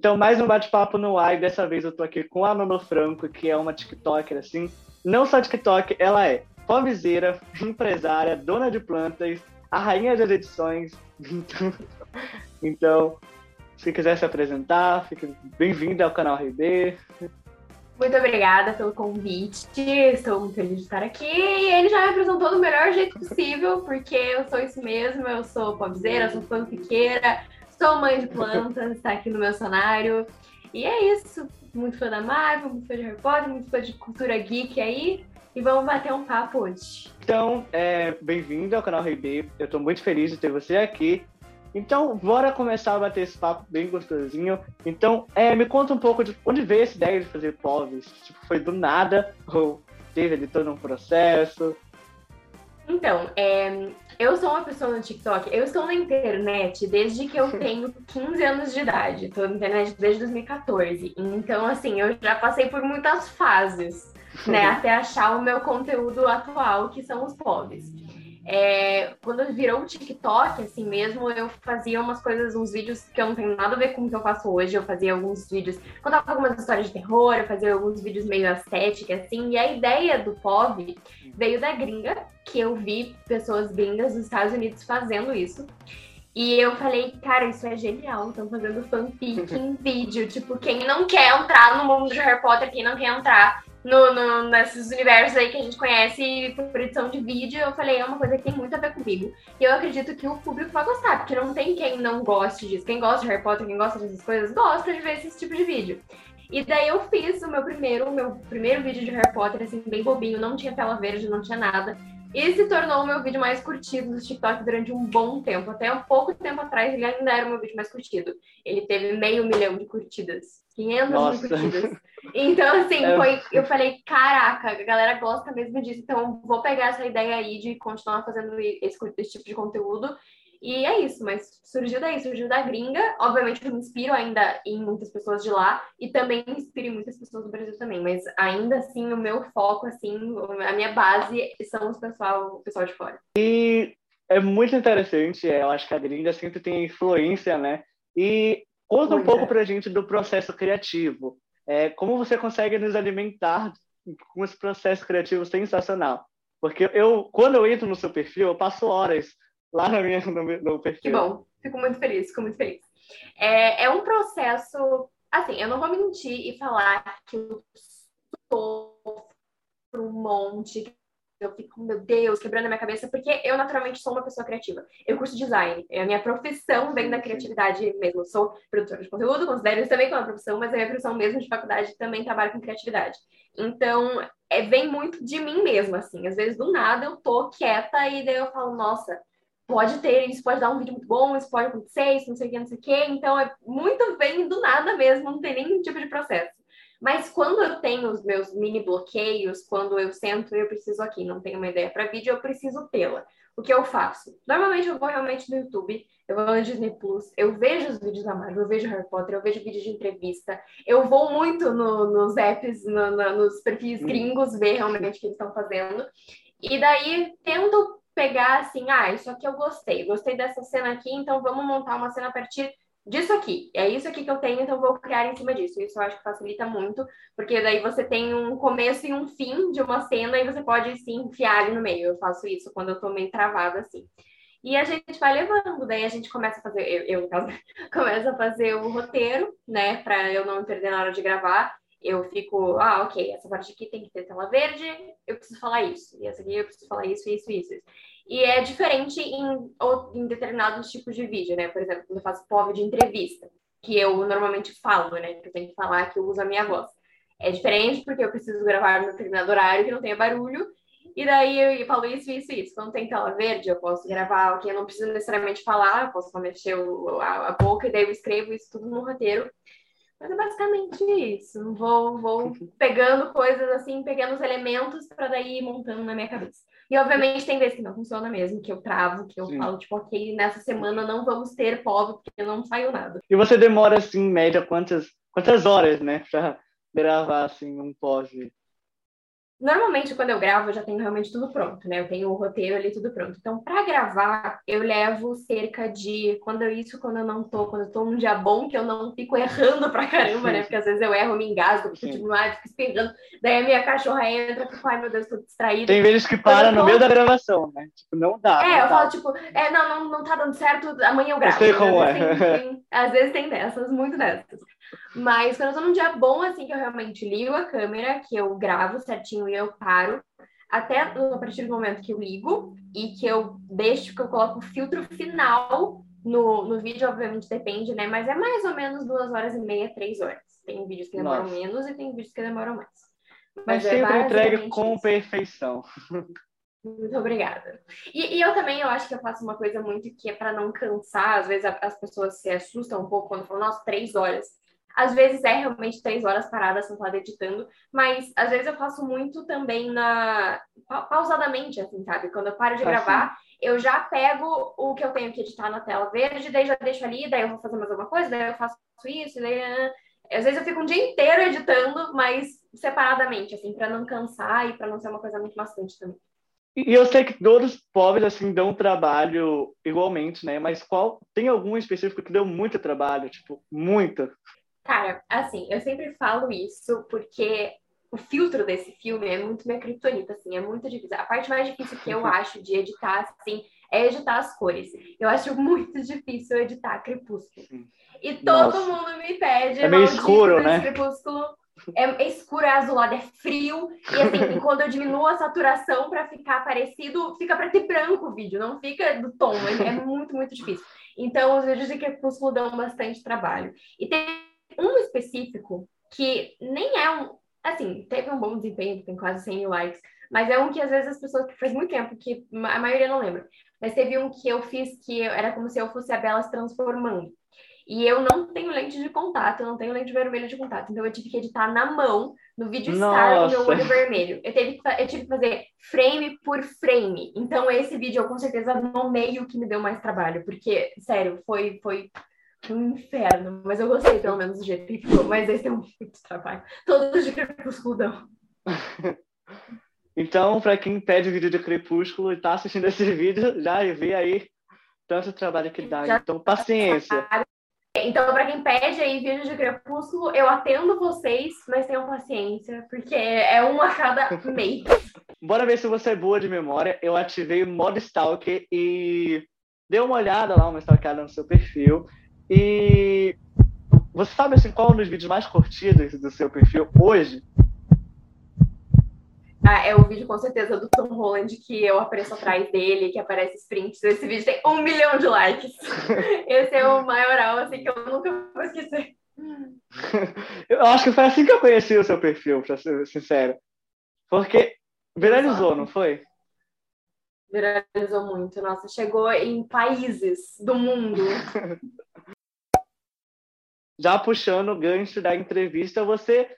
Então, mais um bate-papo no ar, dessa vez eu tô aqui com a Mama Franco, que é uma TikToker, assim. Não só TikTok, ela é pobzeira, empresária, dona de plantas, a rainha das edições. Então, se quiser se apresentar, fique bem-vinda ao canal RB. Muito obrigada pelo convite. Estou muito feliz de estar aqui. E ele já me apresentou do melhor jeito possível, porque eu sou isso mesmo. Eu sou popzeira, sou fanfiqueira, sou mãe de plantas, está aqui no meu cenário. E é isso. Muito fã da Marvel, muito fã de Harry Potter, muito fã de cultura geek aí. E vamos bater um papo hoje. Então, é, bem-vindo ao canal RB. Eu estou muito feliz de ter você aqui. Então, bora começar a bater esse papo bem gostosinho. Então, é, me conta um pouco de onde veio essa ideia de fazer povos. Tipo, foi do nada ou teve ali todo um processo? Então, é, eu sou uma pessoa no TikTok, eu estou na internet desde que eu tenho 15 anos de idade. Estou na internet desde 2014. Então, assim, eu já passei por muitas fases, né? até achar o meu conteúdo atual, que são os povos. É, quando virou o TikTok, assim mesmo, eu fazia umas coisas, uns vídeos que eu não tenho nada a ver com o que eu faço hoje. Eu fazia alguns vídeos, contava algumas histórias de terror, eu fazia alguns vídeos meio estética, assim. E a ideia do POV veio da gringa, que eu vi pessoas gringas dos Estados Unidos fazendo isso. E eu falei, cara, isso é genial. Estão fazendo fanfic em vídeo. Tipo, quem não quer entrar no mundo de Harry Potter, quem não quer entrar no, no, nesses universos aí que a gente conhece por edição de vídeo, eu falei, é uma coisa que tem muito a ver comigo. E eu acredito que o público vai gostar, porque não tem quem não goste disso. Quem gosta de Harry Potter, quem gosta dessas coisas, gosta de ver esse tipo de vídeo. E daí eu fiz o meu primeiro, o meu primeiro vídeo de Harry Potter, assim, bem bobinho, não tinha tela verde, não tinha nada. E se tornou o meu vídeo mais curtido do TikTok durante um bom tempo. Até um pouco tempo atrás ele ainda era o meu vídeo mais curtido. Ele teve meio milhão de curtidas. 500 Nossa. mil curtidas. Então, assim, é. foi, eu falei, caraca, a galera gosta mesmo disso. Então, vou pegar essa ideia aí de continuar fazendo esse, esse tipo de conteúdo e é isso, mas surgiu daí, surgiu da gringa. Obviamente eu me inspiro ainda em muitas pessoas de lá e também me inspiro em muitas pessoas do Brasil também, mas ainda assim o meu foco, assim, a minha base são os pessoal, o pessoal de fora. E é muito interessante, eu acho que a gringa sempre tem influência, né? E conta um pouco pra gente do processo criativo. É, como você consegue nos alimentar com esse processo criativo sensacional? Porque eu, quando eu entro no seu perfil, eu passo horas lá na minha, no, no perfil. Que bom, fico muito feliz, fico muito feliz. É, é um processo, assim, eu não vou mentir e falar que eu sofro um monte, eu fico, meu Deus, quebrando a minha cabeça, porque eu naturalmente sou uma pessoa criativa. Eu curso design, a minha profissão vem da criatividade mesmo. Eu sou produtora de conteúdo, considero isso também como uma profissão, mas a minha profissão mesmo de faculdade também trabalho com criatividade. Então, é, vem muito de mim mesmo, assim. Às vezes, do nada, eu tô quieta e daí eu falo, nossa, pode ter, isso pode dar um vídeo muito bom, isso pode acontecer, isso não sei o que, não sei o que. Então, é muito bem do nada mesmo, não tem nenhum tipo de processo. Mas quando eu tenho os meus mini bloqueios, quando eu sento e eu preciso aqui, não tenho uma ideia para vídeo, eu preciso tê-la. O que eu faço? Normalmente eu vou realmente no YouTube, eu vou no Disney Plus, eu vejo os vídeos da Marvel, eu vejo Harry Potter, eu vejo vídeos de entrevista, eu vou muito no, nos apps, no, no, nos perfis gringos ver realmente o que eles estão fazendo. E daí tento pegar assim, ah, isso aqui eu gostei, gostei dessa cena aqui, então vamos montar uma cena a partir disso aqui. É isso aqui que eu tenho, então vou criar em cima disso. Isso eu acho que facilita muito, porque daí você tem um começo e um fim de uma cena e você pode se enfiar ali no meio. Eu faço isso quando eu tô meio travada assim. E a gente vai levando, daí a gente começa a fazer, eu, eu no caso, começa a fazer o roteiro, né, para eu não me perder na hora de gravar eu fico, ah, ok, essa parte aqui tem que ter tela verde, eu preciso falar isso, e essa aqui eu preciso falar isso, isso, isso. E é diferente em, em determinados tipos de vídeo, né? Por exemplo, quando eu faço POV de entrevista, que eu normalmente falo, né? Que eu tenho que falar que eu uso a minha voz. É diferente porque eu preciso gravar no determinado horário que não tenha barulho, e daí eu falo isso, isso, isso. Quando tem tela verde, eu posso gravar o que eu não preciso necessariamente falar, eu posso só mexer o, a, a, boca, e daí eu escrevo isso tudo no roteiro. Mas é basicamente isso. Vou, vou pegando coisas assim, pegando os elementos para daí ir montando na minha cabeça. E obviamente tem vezes que não funciona mesmo, que eu travo, que eu Sim. falo, tipo, ok, nessa semana não vamos ter povo, porque não saiu nada. E você demora, assim, em média, quantas, quantas horas, né, pra gravar, assim, um pós? Normalmente, quando eu gravo, eu já tenho realmente tudo pronto, né? Eu tenho o roteiro ali, tudo pronto. Então, para gravar, eu levo cerca de. Quando eu, isso, quando eu não tô, quando eu tô num dia bom, que eu não fico errando pra caramba, né? Porque às vezes eu erro, me engasgo, fico tipo, ah, fico espirrando. Daí a minha cachorra entra, fico, ai meu Deus, tô distraída. Tem vezes que para tô... no meio da gravação, né? Tipo, não dá. É, não eu dá. falo, tipo, é, não, não, não tá dando certo, amanhã eu gravo. Eu sei como às é. Vezes tem, tem, às vezes tem dessas, muito dessas. Mas quando eu tô num dia bom, assim, que eu realmente ligo a câmera, que eu gravo certinho e eu paro, até a partir do momento que eu ligo e que eu deixo, que eu coloco o filtro final no, no vídeo, obviamente depende, né? Mas é mais ou menos duas horas e meia, três horas. Tem vídeos que demoram Nossa. menos e tem vídeos que demoram mais. Mas Mas é sempre entrega com isso. perfeição. Muito obrigada. E, e eu também, eu acho que eu faço uma coisa muito que é para não cansar. Às vezes a- as pessoas se assustam um pouco quando falam, nossa, três horas. Às vezes é realmente três horas paradas sentada editando, mas às vezes eu faço muito também na pa- pausadamente, assim, sabe? Quando eu paro de Ah, gravar, eu já pego o que eu tenho que editar na tela verde, daí já deixo ali, daí eu vou fazer mais alguma coisa, daí eu faço isso, daí... ah, Às vezes eu fico um dia inteiro editando, mas separadamente, assim, para não cansar e para não ser uma coisa muito maçante também. E eu sei que todos os pobres assim dão trabalho igualmente, né? Mas qual tem algum específico que deu muito trabalho, tipo, muito? Cara, assim, eu sempre falo isso porque o filtro desse filme é muito minha criptonita, assim, é muito difícil. A parte mais difícil que eu acho de editar, assim, é editar as cores. Eu acho muito difícil editar Crepúsculo. E todo Nossa. mundo me pede. É meio escuro, né? Crepúsculo. É, é escuro, é azulado, é frio. E assim, quando eu diminuo a saturação pra ficar parecido, fica preto e branco o vídeo, não fica do tom. É, é muito, muito difícil. Então, os vídeos de Crepúsculo dão bastante trabalho. E tem um específico que nem é um. Assim, teve um bom desempenho, tem quase 100 mil likes, mas é um que às vezes as pessoas faz muito tempo, que a maioria não lembra. Mas teve um que eu fiz que era como se eu fosse a Bela se transformando. E eu não tenho lente de contato, eu não tenho lente vermelha de contato. Então eu tive que editar na mão, no vídeo Star, o meu olho vermelho. Eu, teve eu tive que fazer frame por frame. Então esse vídeo eu com certeza no meio que me deu mais trabalho. Porque, sério, foi, foi um inferno. Mas eu gostei pelo menos do jeito que ficou. Mas esse é muito trabalho. Todos de crepúsculo dão. Então, para quem pede vídeo de Crepúsculo e tá assistindo esse vídeo, já vê aí tanto trabalho que dá. Já Então, paciência. Então, para quem pede aí vídeo de crepúsculo, eu atendo vocês, mas tenham paciência, porque é um a cada mês. Bora ver se você é boa de memória. Eu ativei o modo Stalker e dei uma olhada lá, uma stalkeada no seu perfil. E você sabe assim, qual é um dos vídeos mais curtidos do seu perfil hoje? Ah, é o vídeo com certeza do Tom Holland que eu apareço atrás dele, que aparece os prints. Esse vídeo tem um milhão de likes. Esse é o maioral, assim, que eu nunca vou esquecer. Eu acho que foi assim que eu conheci o seu perfil, pra ser sincero. Porque viralizou, não foi? Viralizou muito. Nossa, chegou em países do mundo. Já puxando o gancho da entrevista, você,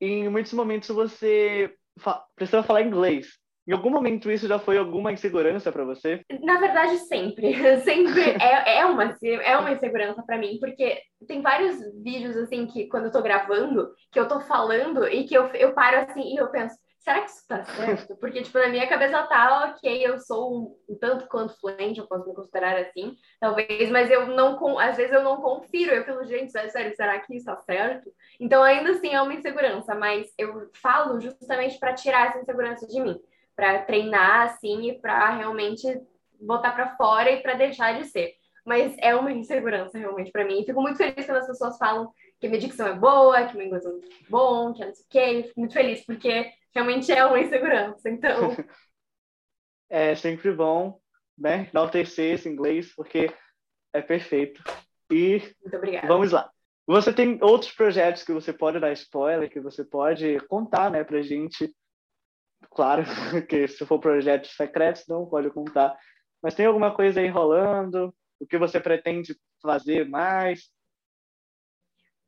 em muitos momentos, você fa precisa falar inglês. Em algum momento isso já foi alguma insegurança para você? Na verdade, sempre. Sempre é, é, uma, é uma insegurança pra mim, porque tem vários vídeos, assim, que quando eu tô gravando, que eu tô falando e que eu, eu paro assim e eu penso, será que isso tá certo? Porque, tipo, na minha cabeça tá, ok, eu sou um, tanto quanto fluente, eu posso me considerar assim, talvez, mas eu não, às vezes eu não confiro, eu falo, gente, sério, será que isso tá certo? Então, ainda assim, é uma insegurança, mas eu falo justamente pra tirar essa insegurança de mim, pra treinar, assim, e pra realmente botar pra fora e pra deixar de ser. Mas é uma insegurança realmente pra mim. E fico muito feliz quando as pessoas falam que a minha dicção é boa, que meu inglês é bom, que eu não sei o quê. Eu fico muito feliz, porque realmente é uma insegurança. Então, É sempre bom, né? Enaltecer esse inglês, porque é perfeito. E muito obrigada. vamos lá. Você tem outros projetos que você pode dar spoiler, que você pode contar, né, pra gente. Claro, que se for projetos secretos, não pode contar. Mas tem alguma coisa aí rolando? O que você pretende fazer mais?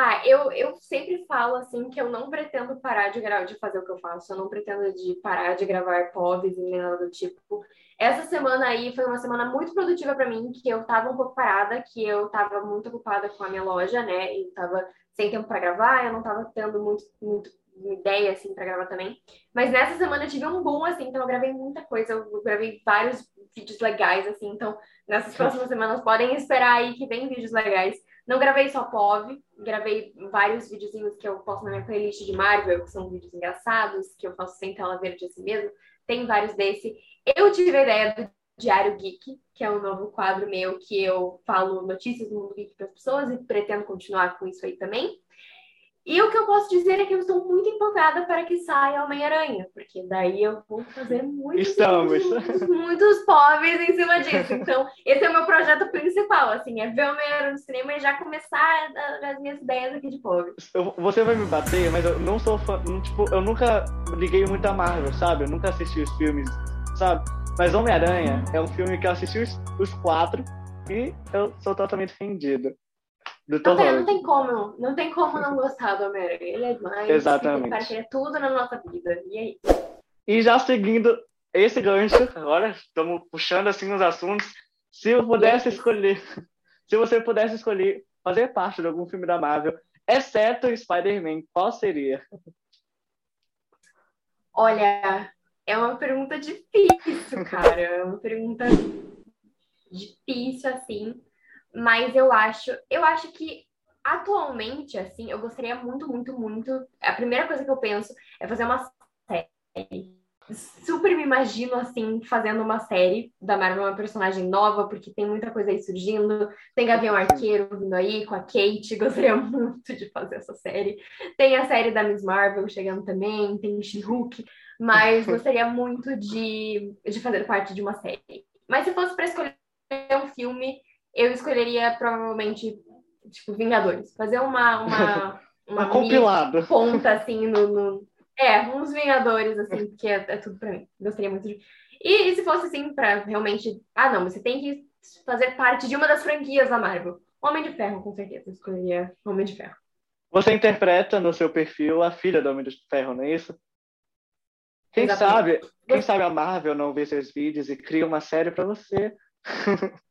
Ah, eu, eu sempre falo assim que eu não pretendo parar de gravar, de fazer o que eu faço, eu não pretendo de parar de gravar povs e nem nada do tipo. Essa semana aí foi uma semana muito produtiva para mim, que eu tava um pouco parada, que eu tava muito ocupada com a minha loja, né? E tava sem tempo para gravar, eu não tava tendo muito, muito ideia, assim, pra gravar também. Mas nessa semana eu tive um boom, assim, então eu gravei muita coisa. Eu gravei vários vídeos legais, assim. Então, nessas próximas semanas podem esperar aí que vem vídeos legais. Não gravei só POV, gravei vários videozinhos que eu posto na minha playlist de Marvel, que são vídeos engraçados, que eu faço sem tela verde assim mesmo. Tem vários desse. Eu tive a ideia do Diário Geek, que é um novo quadro meu que eu falo notícias do mundo geek para as pessoas e pretendo continuar com isso aí também. E o que eu posso dizer é que eu estou muito empolgada para que saia Homem-Aranha, porque daí eu vou fazer muitos, Estamos. muitos, muitos pobres em cima disso. Então, esse é o meu projeto principal, assim, é ver Homem-Aranha no cinema e já começar as minhas ideias aqui de pobre. Você vai me bater, mas eu não sou fã, tipo, eu nunca liguei muito a Marvel, sabe? Eu nunca assisti os filmes, sabe? Mas Homem-Aranha é um filme que eu assisti os, os quatro e eu sou totalmente rendido. Do Tom não, não tem como, não tem como não gostar do Homem-Aranha. Ele é demais. Exatamente. Ele é tudo na nossa vida. E aí? E já seguindo esse gancho, agora estamos puxando assim os assuntos. Se eu pudesse escolher, se você pudesse escolher fazer parte de algum filme da Marvel, exceto Spider-Man, qual seria? Olha, é uma pergunta difícil, cara. É uma pergunta difícil, assim. Mas eu acho, eu acho que atualmente, assim, eu gostaria muito, muito, muito. A primeira coisa que eu penso é fazer uma série. Super me imagino, assim, fazendo uma série da Marvel, uma personagem nova, porque tem muita coisa aí surgindo. Tem Gavião Arqueiro vindo aí com a Kate, gostaria muito de fazer essa série. Tem a série da Miss Marvel chegando também, tem She-Hulk mas gostaria muito de, de fazer parte de uma série. Mas se fosse para escolher um filme, eu escolheria provavelmente, tipo, Vingadores. Fazer uma. Uma, uma um compilado. Ponta, assim, no, no, É, uns Vingadores, assim, que é, é tudo para mim. Gostaria muito de. E, e se fosse, assim, para realmente. Ah, não, você tem que fazer parte de uma das franquias da Marvel. Homem de Ferro, com certeza. Eu escolheria Homem de Ferro. Você interpreta no seu perfil a filha do Homem de Ferro, não é isso? Quem Exatamente. sabe, quem sabe a Marvel não vê seus vídeos e cria uma série para você.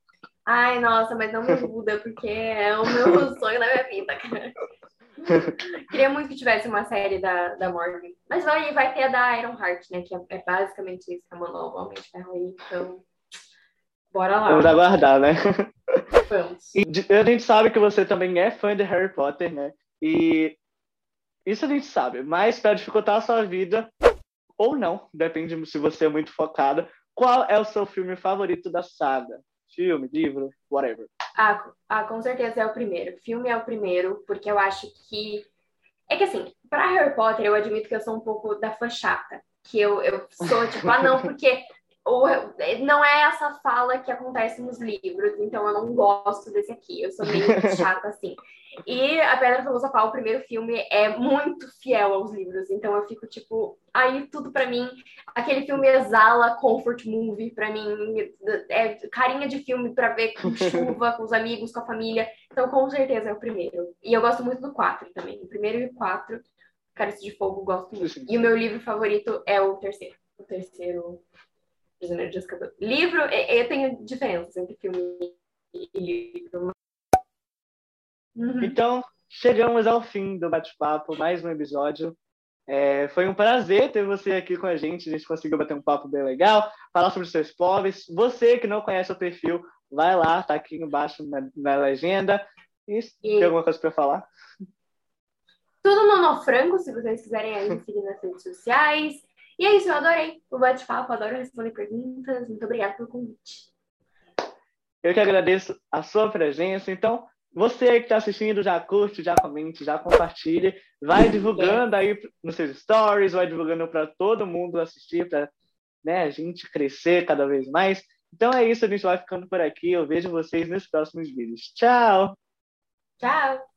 Ai, nossa, mas não me muda, porque é o meu sonho da minha vida, cara. Queria muito que tivesse uma série da, da Morgan. Mas vai, vai ter a da Iron Heart, né? Que é, é basicamente isso, é uma nova Homem de Ferro aí. Então, bora lá. Vamos aguardar, né? Vamos. E a gente sabe que você também é fã de Harry Potter, né? E isso a gente sabe. Mas para dificultar a sua vida, ou não, depende se você é muito focada. Qual é o seu filme favorito da saga? Filme, livro, whatever. Ah, ah, com certeza é o primeiro. Filme é o primeiro, porque eu acho que. É que assim, para Harry Potter, eu admito que eu sou um pouco da fã chata. Que eu, eu sou tipo, ah, não, porque não é essa fala que acontece nos livros, então eu não gosto desse aqui. Eu sou meio chata assim. E A Pedra Filosofal, o primeiro filme, é muito fiel aos livros. Então eu fico tipo, aí tudo para mim, aquele filme exala comfort movie para mim, é carinha de filme para ver com chuva, com os amigos, com a família. Então com certeza é o primeiro. E eu gosto muito do 4 também. O primeiro e o 4, Cálice de Fogo, gosto muito. E o meu livro favorito é o terceiro. O terceiro Prisioneiro de Azkaban. Livro, eu tenho diferenças entre filme e livro, Uhum. Então, chegamos ao fim do bate-papo, mais um episódio. É, foi um prazer ter você aqui com a gente. A gente conseguiu bater um papo bem legal, falar sobre os seus pobres. Você que não conhece o perfil, vai lá, tá aqui embaixo na, na legenda. E, e... tem alguma coisa para falar? Tudo no Nofrango, se vocês quiserem me seguir nas redes sociais. E é isso, eu adorei o bate-papo, adoro responder perguntas. Muito obrigada pelo convite. Eu que agradeço a sua presença. Então, você que está assistindo, já curte, já comente, já compartilhe, vai divulgando aí nos seus stories, vai divulgando para todo mundo assistir, para né, a gente crescer cada vez mais. Então é isso, a gente vai ficando por aqui. Eu vejo vocês nos próximos vídeos. Tchau! Tchau!